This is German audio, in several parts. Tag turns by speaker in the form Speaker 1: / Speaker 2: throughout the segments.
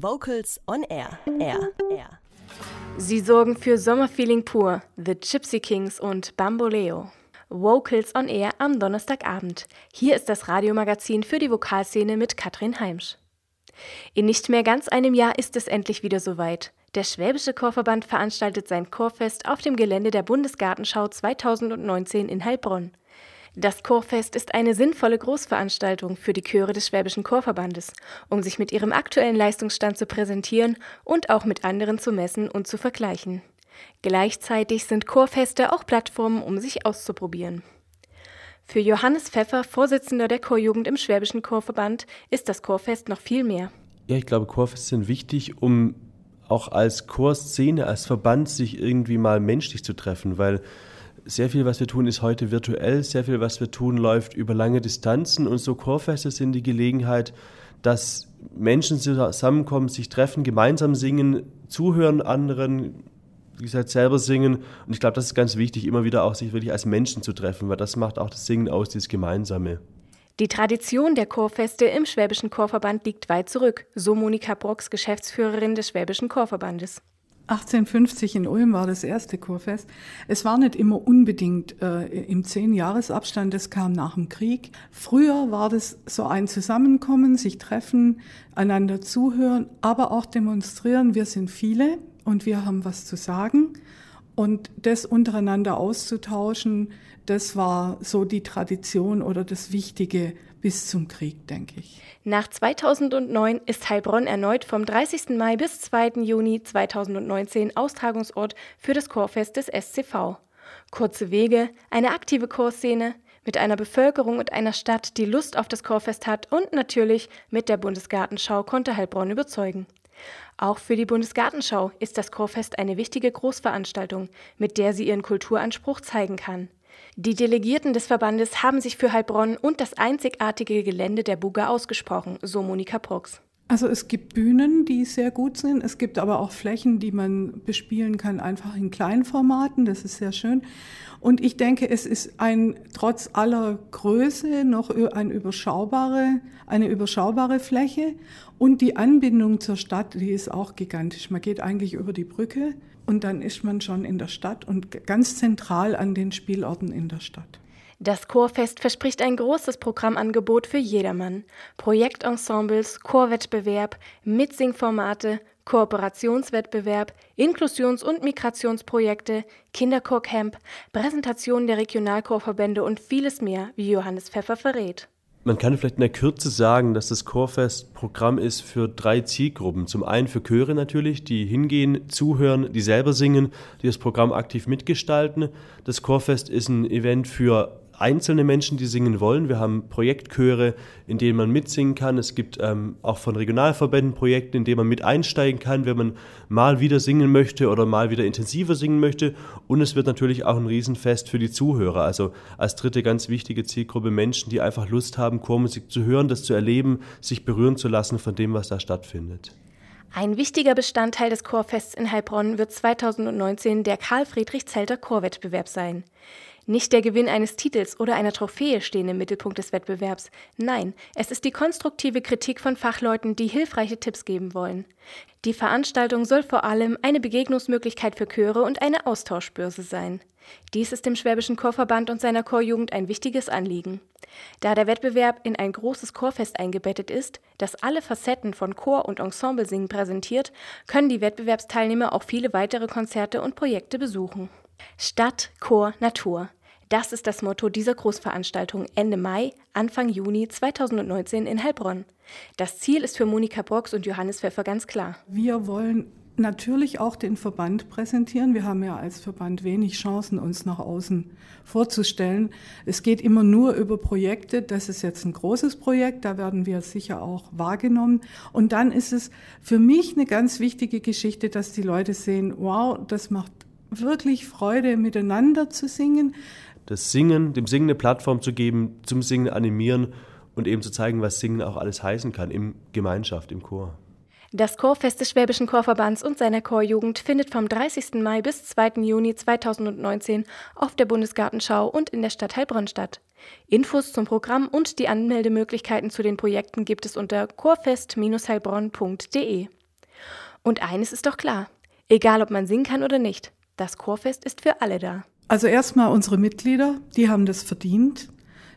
Speaker 1: Vocals on Air. Air. Air.
Speaker 2: Sie sorgen für Sommerfeeling pur. The Gypsy Kings und Bamboleo. Vocals on Air am Donnerstagabend. Hier ist das Radiomagazin für die Vokalszene mit Katrin Heimsch. In nicht mehr ganz einem Jahr ist es endlich wieder soweit. Der Schwäbische Chorverband veranstaltet sein Chorfest auf dem Gelände der Bundesgartenschau 2019 in Heilbronn. Das Chorfest ist eine sinnvolle Großveranstaltung für die Chöre des Schwäbischen Chorverbandes, um sich mit ihrem aktuellen Leistungsstand zu präsentieren und auch mit anderen zu messen und zu vergleichen. Gleichzeitig sind Chorfeste auch Plattformen, um sich auszuprobieren. Für Johannes Pfeffer, Vorsitzender der Chorjugend im Schwäbischen Chorverband, ist das Chorfest noch viel mehr.
Speaker 3: Ja, ich glaube, Chorfeste sind wichtig, um auch als Chorszene, als Verband sich irgendwie mal menschlich zu treffen, weil sehr viel, was wir tun, ist heute virtuell. Sehr viel, was wir tun, läuft über lange Distanzen. Und so Chorfeste sind die Gelegenheit, dass Menschen zusammenkommen, sich treffen, gemeinsam singen, zuhören anderen, wie gesagt, selber singen. Und ich glaube, das ist ganz wichtig, immer wieder auch sich wirklich als Menschen zu treffen, weil das macht auch das Singen aus, dieses Gemeinsame.
Speaker 2: Die Tradition der Chorfeste im Schwäbischen Chorverband liegt weit zurück, so Monika Brox, Geschäftsführerin des Schwäbischen Chorverbandes.
Speaker 4: 1850 in Ulm war das erste Chorfest. Es war nicht immer unbedingt äh, im Zehn-Jahres-Abstand, das kam nach dem Krieg. Früher war das so ein Zusammenkommen, sich treffen, einander zuhören, aber auch demonstrieren, wir sind viele und wir haben was zu sagen. Und das untereinander auszutauschen, das war so die Tradition oder das Wichtige bis zum Krieg, denke ich.
Speaker 2: Nach 2009 ist Heilbronn erneut vom 30. Mai bis 2. Juni 2019 Austragungsort für das Chorfest des SCV. Kurze Wege, eine aktive Chorszene, mit einer Bevölkerung und einer Stadt, die Lust auf das Chorfest hat und natürlich mit der Bundesgartenschau konnte Heilbronn überzeugen. Auch für die Bundesgartenschau ist das Chorfest eine wichtige Großveranstaltung, mit der sie ihren Kulturanspruch zeigen kann. Die Delegierten des Verbandes haben sich für Heilbronn und das einzigartige Gelände der Buga ausgesprochen, so Monika Prox.
Speaker 4: Also es gibt Bühnen, die sehr gut sind. Es gibt aber auch Flächen, die man bespielen kann, einfach in Kleinformaten. Das ist sehr schön. Und ich denke, es ist ein, trotz aller Größe noch ein überschaubare, eine überschaubare Fläche. Und die Anbindung zur Stadt, die ist auch gigantisch. Man geht eigentlich über die Brücke und dann ist man schon in der Stadt und ganz zentral an den Spielorten in der Stadt.
Speaker 2: Das Chorfest verspricht ein großes Programmangebot für jedermann. Projektensembles, Chorwettbewerb, Mitsingformate, Kooperationswettbewerb, Inklusions- und Migrationsprojekte, Kinderchorcamp, Präsentationen der Regionalchorverbände und vieles mehr, wie Johannes Pfeffer verrät.
Speaker 3: Man kann vielleicht in der Kürze sagen, dass das Chorfest Programm ist für drei Zielgruppen. Zum einen für Chöre natürlich, die hingehen, zuhören, die selber singen, die das Programm aktiv mitgestalten. Das Chorfest ist ein Event für einzelne Menschen, die singen wollen. Wir haben Projektchöre, in denen man mitsingen kann. Es gibt ähm, auch von Regionalverbänden Projekte, in denen man mit einsteigen kann, wenn man mal wieder singen möchte oder mal wieder intensiver singen möchte. Und es wird natürlich auch ein Riesenfest für die Zuhörer. Also als dritte ganz wichtige Zielgruppe Menschen, die einfach Lust haben, Chormusik zu hören, das zu erleben, sich berühren zu lassen von dem, was da stattfindet.
Speaker 2: Ein wichtiger Bestandteil des Chorfests in Heilbronn wird 2019 der Karl-Friedrich-Zelter Chorwettbewerb sein. Nicht der Gewinn eines Titels oder einer Trophäe stehen im Mittelpunkt des Wettbewerbs. Nein, es ist die konstruktive Kritik von Fachleuten, die hilfreiche Tipps geben wollen. Die Veranstaltung soll vor allem eine Begegnungsmöglichkeit für Chöre und eine Austauschbörse sein. Dies ist dem Schwäbischen Chorverband und seiner Chorjugend ein wichtiges Anliegen. Da der Wettbewerb in ein großes Chorfest eingebettet ist, das alle Facetten von Chor- und Ensemblesingen präsentiert, können die Wettbewerbsteilnehmer auch viele weitere Konzerte und Projekte besuchen. Stadt, Chor, Natur. Das ist das Motto dieser Großveranstaltung Ende Mai, Anfang Juni 2019 in Heilbronn. Das Ziel ist für Monika Brox und Johannes Pfeffer ganz klar.
Speaker 4: Wir wollen natürlich auch den Verband präsentieren. Wir haben ja als Verband wenig Chancen, uns nach außen vorzustellen. Es geht immer nur über Projekte. Das ist jetzt ein großes Projekt, da werden wir sicher auch wahrgenommen. Und dann ist es für mich eine ganz wichtige Geschichte, dass die Leute sehen, wow, das macht wirklich Freude, miteinander zu singen
Speaker 3: das Singen, dem Singen eine Plattform zu geben, zum Singen animieren und eben zu zeigen, was Singen auch alles heißen kann im Gemeinschaft, im Chor.
Speaker 2: Das Chorfest des Schwäbischen Chorverbands und seiner Chorjugend findet vom 30. Mai bis 2. Juni 2019 auf der Bundesgartenschau und in der Stadt Heilbronn statt. Infos zum Programm und die Anmeldemöglichkeiten zu den Projekten gibt es unter chorfest-heilbronn.de. Und eines ist doch klar, egal ob man singen kann oder nicht, das Chorfest ist für alle da.
Speaker 4: Also erstmal unsere Mitglieder, die haben das verdient,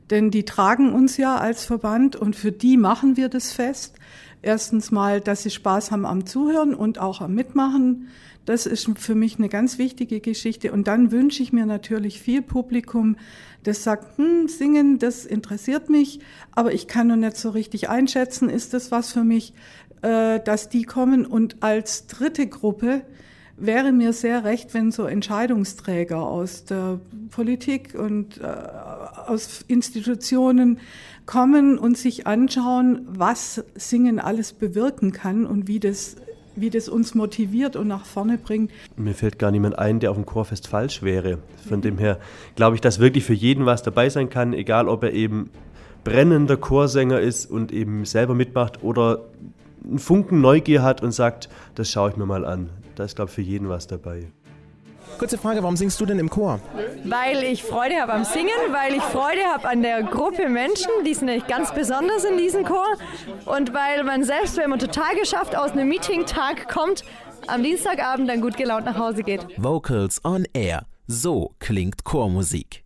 Speaker 4: denn die tragen uns ja als Verband und für die machen wir das Fest. Erstens mal, dass sie Spaß haben am Zuhören und auch am Mitmachen. Das ist für mich eine ganz wichtige Geschichte. Und dann wünsche ich mir natürlich viel Publikum, das sagt, hm, singen, das interessiert mich, aber ich kann noch nicht so richtig einschätzen, ist das was für mich, äh, dass die kommen. Und als dritte Gruppe wäre mir sehr recht, wenn so Entscheidungsträger aus der Politik und äh, aus Institutionen kommen und sich anschauen, was Singen alles bewirken kann und wie das wie das uns motiviert und nach vorne bringt.
Speaker 3: Mir fällt gar niemand ein, der auf dem Chorfest falsch wäre. Von dem her glaube ich, dass wirklich für jeden was dabei sein kann, egal ob er eben brennender Chorsänger ist und eben selber mitmacht oder einen Funken Neugier hat und sagt, das schaue ich mir mal an. Da ist, glaube ich, für jeden was dabei.
Speaker 5: Kurze Frage, warum singst du denn im Chor?
Speaker 6: Weil ich Freude habe am Singen, weil ich Freude habe an der Gruppe Menschen, die sind nämlich ganz besonders in diesem Chor. Und weil man selbst, wenn man total geschafft aus einem Meeting-Tag kommt, am Dienstagabend dann gut gelaunt nach Hause geht.
Speaker 5: Vocals on Air. So klingt Chormusik.